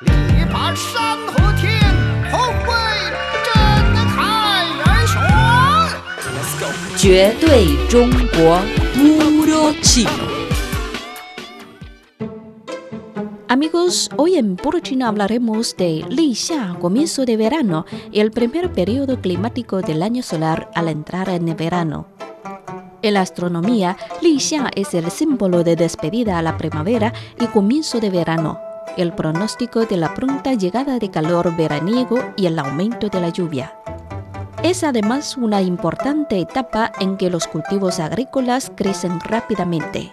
力拔山河天，宏伟震撼人说。绝对中国 Puro Chino. Amigos, hoy en Puro Chino hablaremos de Li Xia, comienzo de verano, y el primer periodo climático del año solar al entrar en el verano. En la astronomía, Li Xia es el símbolo de despedida a la primavera y comienzo de verano, el pronóstico de la pronta llegada de calor veraniego y el aumento de la lluvia. Es además una importante etapa en que los cultivos agrícolas crecen rápidamente.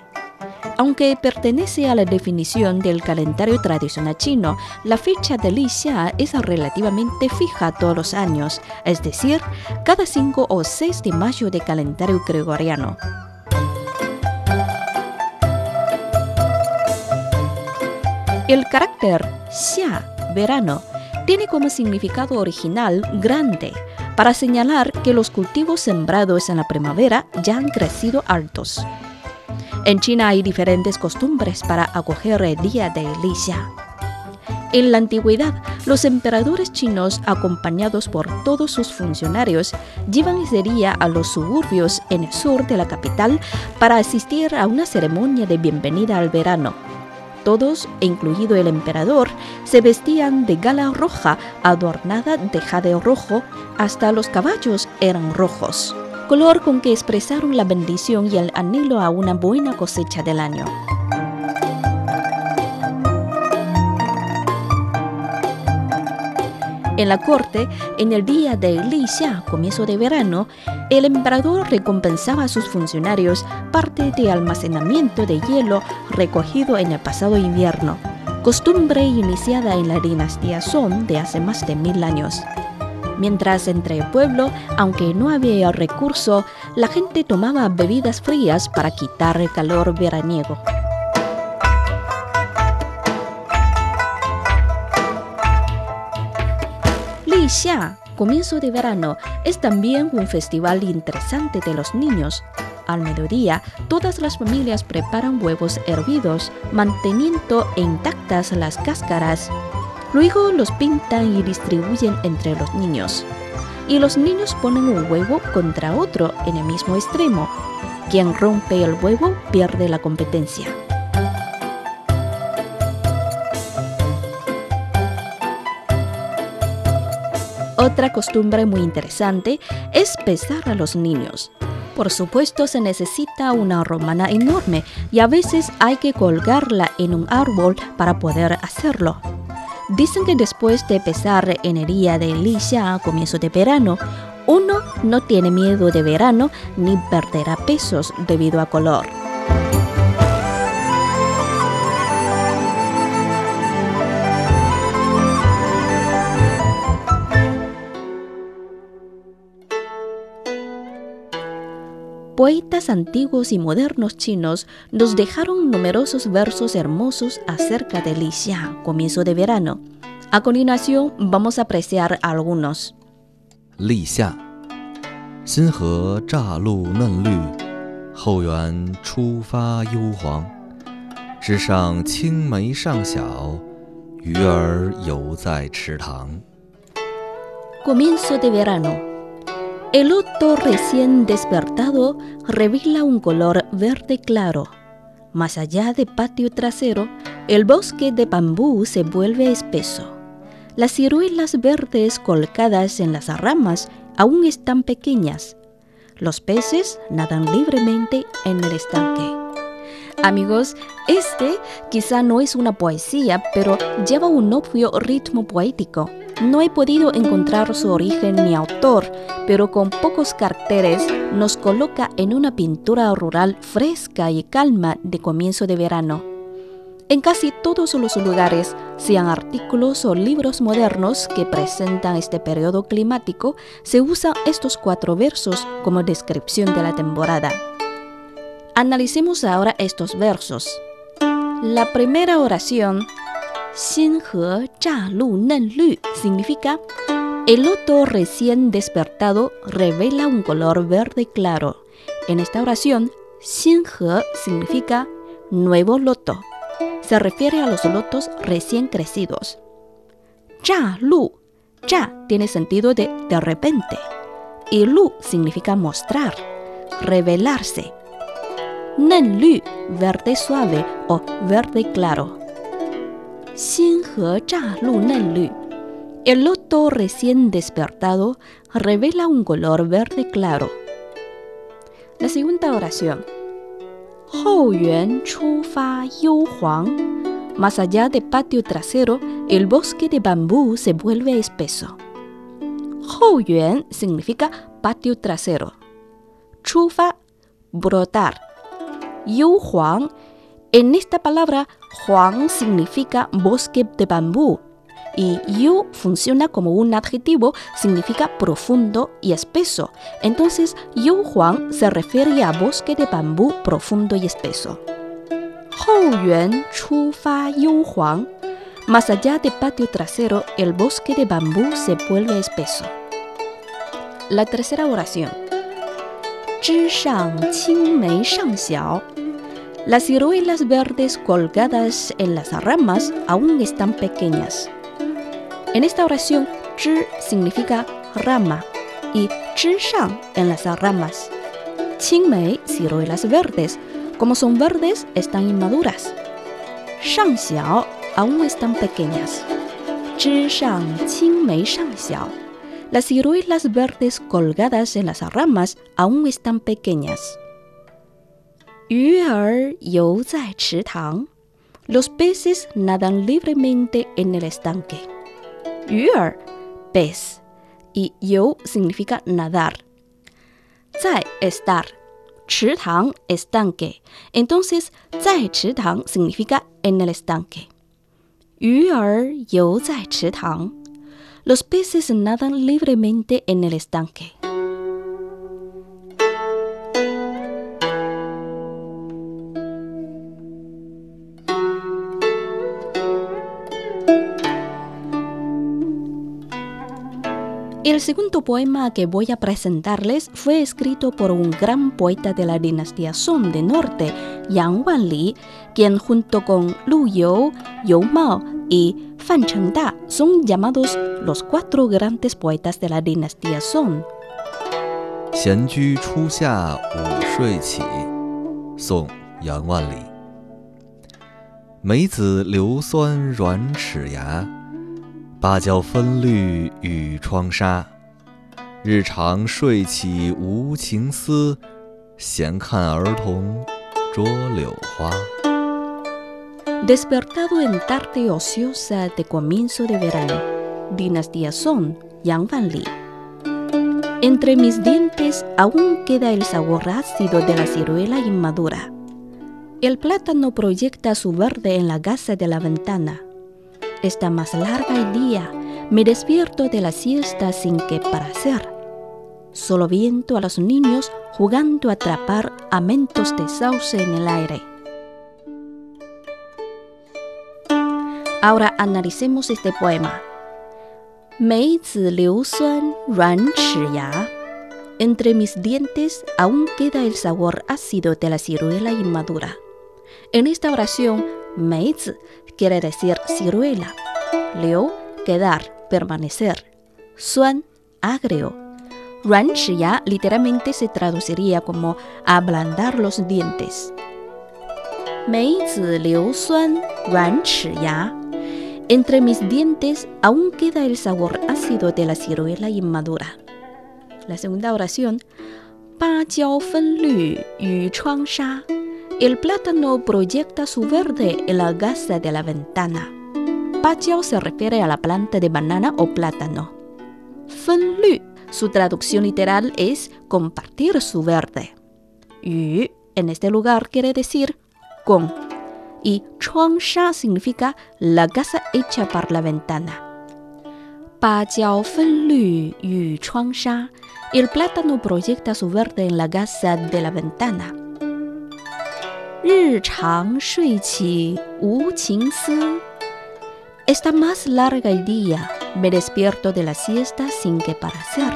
Aunque pertenece a la definición del calendario tradicional chino, la fecha de Li Xia es relativamente fija todos los años, es decir, cada 5 o 6 de mayo del calendario gregoriano. El carácter xia, verano, tiene como significado original grande, para señalar que los cultivos sembrados en la primavera ya han crecido altos. En China hay diferentes costumbres para acoger el día de Xia. En la antigüedad, los emperadores chinos, acompañados por todos sus funcionarios, llevan ese día a los suburbios en el sur de la capital para asistir a una ceremonia de bienvenida al verano todos, incluido el emperador, se vestían de gala roja adornada de jade rojo, hasta los caballos eran rojos, color con que expresaron la bendición y el anhelo a una buena cosecha del año. En la corte, en el día de Li Xia, comienzo de verano, el emperador recompensaba a sus funcionarios parte de almacenamiento de hielo recogido en el pasado invierno, costumbre iniciada en la dinastía Song de hace más de mil años. Mientras entre el pueblo, aunque no había recurso, la gente tomaba bebidas frías para quitar el calor veraniego. Xia, comienzo de verano, es también un festival interesante de los niños. Al mediodía, todas las familias preparan huevos hervidos, manteniendo intactas las cáscaras. Luego los pintan y distribuyen entre los niños. Y los niños ponen un huevo contra otro en el mismo extremo. Quien rompe el huevo pierde la competencia. Otra costumbre muy interesante es pesar a los niños. Por supuesto se necesita una romana enorme y a veces hay que colgarla en un árbol para poder hacerlo. Dicen que después de pesar en el día de Elisha a comienzo de verano, uno no tiene miedo de verano ni perderá pesos debido a color. poetas antiguos y modernos chinos nos dejaron numerosos versos hermosos acerca de Li Xia, comienzo de verano. A continuación vamos a apreciar algunos. Li Xia, 新荷乍露嫩绿，后园初发幽黄。枝上青梅尚小，鱼儿犹在池塘。Comienzo de verano. El loto recién despertado revela un color verde claro. Más allá del patio trasero, el bosque de bambú se vuelve espeso. Las ciruelas verdes colgadas en las ramas aún están pequeñas. Los peces nadan libremente en el estanque. Amigos, este quizá no es una poesía, pero lleva un obvio ritmo poético no he podido encontrar su origen ni autor, pero con pocos caracteres nos coloca en una pintura rural fresca y calma de comienzo de verano. En casi todos los lugares, sean artículos o libros modernos que presentan este periodo climático, se usan estos cuatro versos como descripción de la temporada. Analicemos ahora estos versos. La primera oración significa el loto recién despertado revela un color verde claro. En esta oración, Xinhe significa nuevo loto. Se refiere a los lotos recién crecidos. Zha lu. Zha tiene sentido de de repente. Y lu significa mostrar, revelarse. Nen lu, verde suave o verde claro. Nen lu. El loto recién despertado revela un color verde claro. La segunda oración. Hou yuan chu fa yu huang. Más allá de patio trasero, el bosque de bambú se vuelve espeso. Hou yuan significa patio trasero. Chu fa, brotar. Yu huang. En esta palabra, huang significa bosque de bambú y yu funciona como un adjetivo, significa profundo y espeso. Entonces, yu huang se refiere a bosque de bambú profundo y espeso. Hou yuan chu fa yu huang. Más allá de patio trasero, el bosque de bambú se vuelve espeso. La tercera oración. Zhi qing mei shang xiao. Las ciruelas verdes colgadas en las ramas aún están pequeñas. En esta oración, zhi significa rama y zhi shang en las ramas. Qingmei, ciruelas verdes, como son verdes, están inmaduras. Shang xiao, aún están pequeñas. Zhi shang qingmei shang xiao. Las ciruelas verdes colgadas en las ramas aún están pequeñas. Yu er you zai chi tang. Los peces nadan libremente en el estanque. Pez. Y you significa nadar. Zai, estar. Chi tang, estanque. Entonces, zai chi tang significa en el estanque. Yu er you zai chi tang. Los peces nadan libremente en el estanque. El segundo poema que voy a presentarles fue escrito por un gran poeta de la dinastía Song de Norte, Yang Wanli, quien junto con Lu You, You Mao y Fan Chengda son llamados los cuatro grandes poetas de la dinastía Song. 闲居初夏午睡起，宋·杨万里。梅子硫酸软齿牙， 芭蕉分绿与窗纱。日长睡起无情思，闲看儿童捉柳花。Despertado en tarde ociosa de comienzo de verano, dinastía Song, Yang Wanli. Entre mis dientes aún queda el sabor ácido de la ciruela inmadura. El plátano proyecta su verde en la gasa de la ventana. Está más larga el día, me despierto de la siesta sin que hacer. Solo viento a los niños jugando a atrapar amentos de sauce en el aire. Ahora analicemos este poema. Mei zi liu suan ruan chi ya. Entre mis dientes aún queda el sabor ácido de la ciruela inmadura. En esta oración, mei quiere decir ciruela. Liu, quedar, permanecer. Suan, agrio. Chi ya literalmente se traduciría como ablandar los dientes. Mei zi liu suan chi ya. Entre mis dientes aún queda el sabor ácido de la ciruela inmadura. La segunda oración. Pa jiao fen lü yu chuang sha. El plátano proyecta su verde en la gasa de la ventana. Pa jiao se refiere a la planta de banana o plátano. Fen lü, su traducción literal es compartir su verde. Yu, en este lugar quiere decir con y chuang sha significa la casa hecha por la ventana. Pa jiao fen lü yu chuang sha. El plátano proyecta su verde en la gasa de la ventana. Ri chang shui qi wu qing si. Está más larga el día. Me despierto de la siesta sin que para hacer.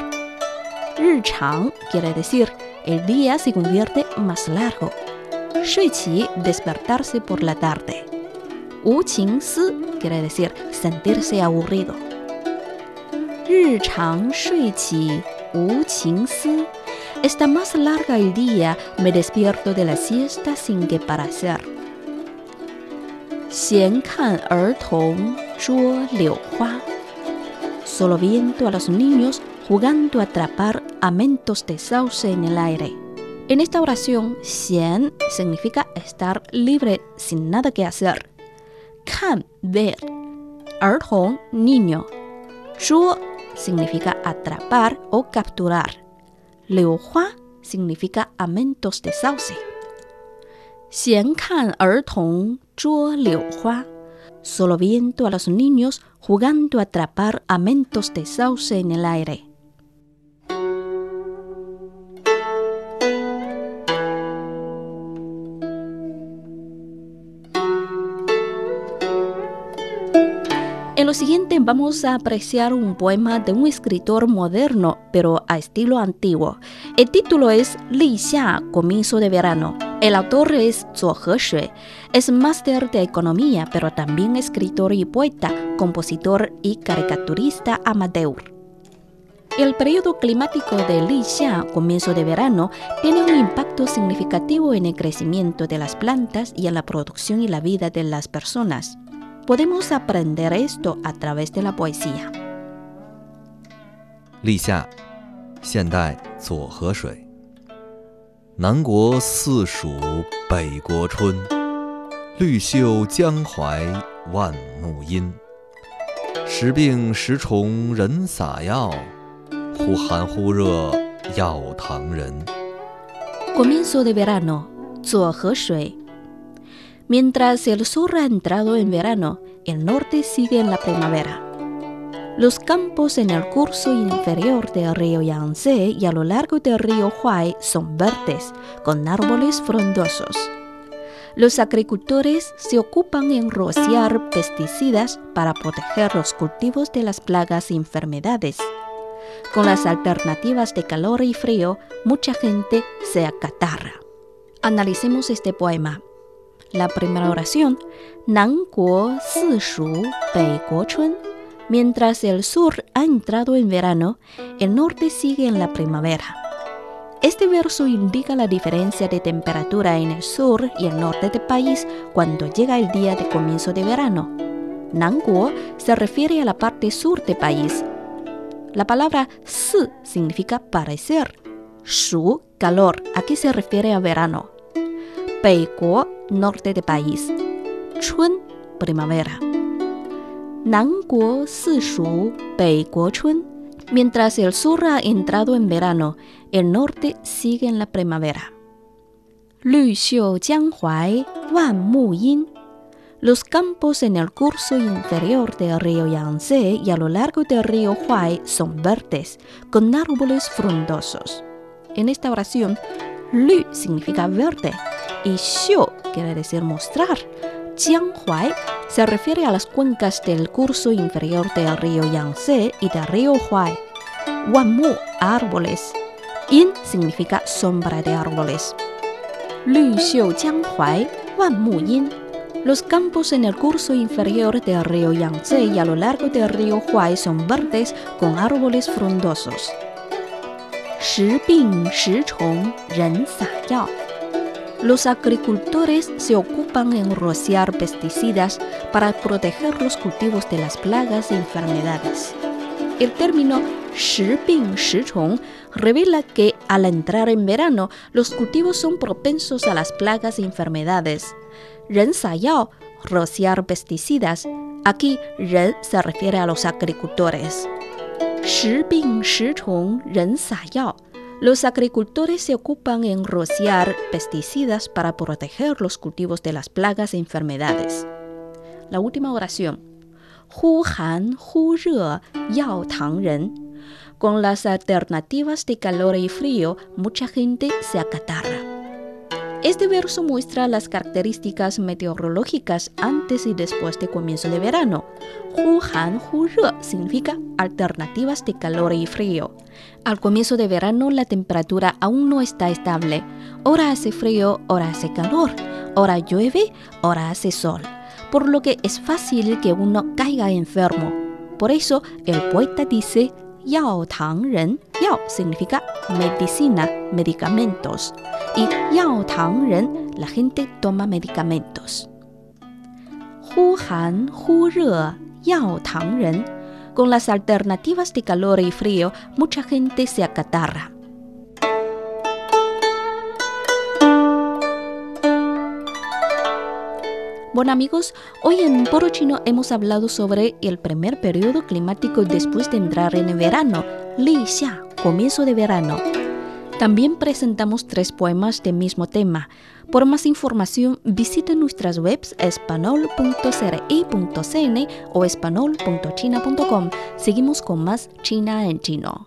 Ri chang quiere decir el día se convierte más largo. Shui qi, despertarse por la tarde. Wu qing si quiere decir sentirse aburrido. 日常睡起无情思. Está más larga el día, me despierto de la siesta sin que para hacer. 闲看儿童捉柳花. Solo viendo a los niños jugando a atrapar amentos de sauce en el aire. En esta oración, xian significa estar libre sin nada que hacer. Kan, ver. 儿童, niño. 捉 significa atrapar o capturar. Liuhua significa amentos de sauce. Solo viendo a los niños jugando a atrapar amentos de sauce en el aire. En lo siguiente vamos a apreciar un poema de un escritor moderno, pero a estilo antiguo. El título es Li Xia, comienzo de verano. El autor es Zuo Shui. Es máster de economía, pero también escritor y poeta, compositor y caricaturista amateur. El periodo climático de Li Xia, comienzo de verano, tiene un impacto significativo en el crecimiento de las plantas y en la producción y la vida de las personas. Podemos aprender esto a través de la poesía. 立夏，现代左河水。南国四暑北国春，绿袖江淮万木阴。时病时虫人撒药，忽寒忽热药堂人。Comienzo de verano, Shui. Mientras el sur ha entrado en verano, el norte sigue en la primavera. Los campos en el curso inferior del río Yangtze y a lo largo del río Huai son verdes, con árboles frondosos. Los agricultores se ocupan en rociar pesticidas para proteger los cultivos de las plagas y enfermedades. Con las alternativas de calor y frío, mucha gente se acatarra. Analicemos este poema. La primera oración, Nan Guo Si Shu Bei Guo Chun. Mientras el sur ha entrado en verano, el norte sigue en la primavera. Este verso indica la diferencia de temperatura en el sur y el norte del país cuando llega el día de comienzo de verano. Nanguo se refiere a la parte sur del país. La palabra si significa parecer. Shu, calor, aquí se refiere a verano. Beiguo, norte del país. Chun. Mientras el sur ha entrado en verano, el norte sigue en la primavera. Lü Xiu Jianghuai Wan Mu Yin. Los campos en el curso inferior del río Yangtze y a lo largo del río Huai son verdes, con árboles frondosos. En esta oración, Lü significa verde y xiu quiere decir mostrar. Jianghuai se refiere a las cuencas del curso inferior del río Yangtze y del río Huai. Wanmu, árboles. Yin significa sombra de árboles. Lü Xiu Jianghuai, Wanmu Yin. Los campos en el curso inferior del río Yangtze y a lo largo del río Huai son verdes con árboles frondosos. Shi Bing Shi Chong Ren Sa Yao los agricultores se ocupan en rociar pesticidas para proteger los cultivos de las plagas e enfermedades. El término Shibing Shichong revela que al entrar en verano los cultivos son propensos a las plagas e enfermedades. Ren Sayao, rociar pesticidas. Aquí Ren se refiere a los agricultores. Shibing Shichong Ren Sayao los agricultores se ocupan en rociar pesticidas para proteger los cultivos de las plagas e enfermedades. La última oración. Hu han hu re yao tang ren. Con las alternativas de calor y frío, mucha gente se acatarra. Este verso muestra las características meteorológicas antes y después de comienzo de verano. Hu han hu re significa alternativas de calor y frío. Al comienzo de verano la temperatura aún no está estable. Ora hace frío, ora hace calor. Ora llueve, ora hace sol. Por lo que es fácil que uno caiga enfermo. Por eso el poeta dice Yao Tang Ren. Yao significa medicina, medicamentos. Y Yao Tang Ren, la gente toma medicamentos. Hu Han, Hu Re, Yao Tang Ren. Con las alternativas de calor y frío, mucha gente se acatarra. Bueno amigos, hoy en Poro Chino hemos hablado sobre el primer periodo climático después de entrar en el verano, Li Xia, comienzo de verano. También presentamos tres poemas del mismo tema. Por más información, visite nuestras webs espanol.cri.cn o espanol.china.com. Seguimos con más China en chino.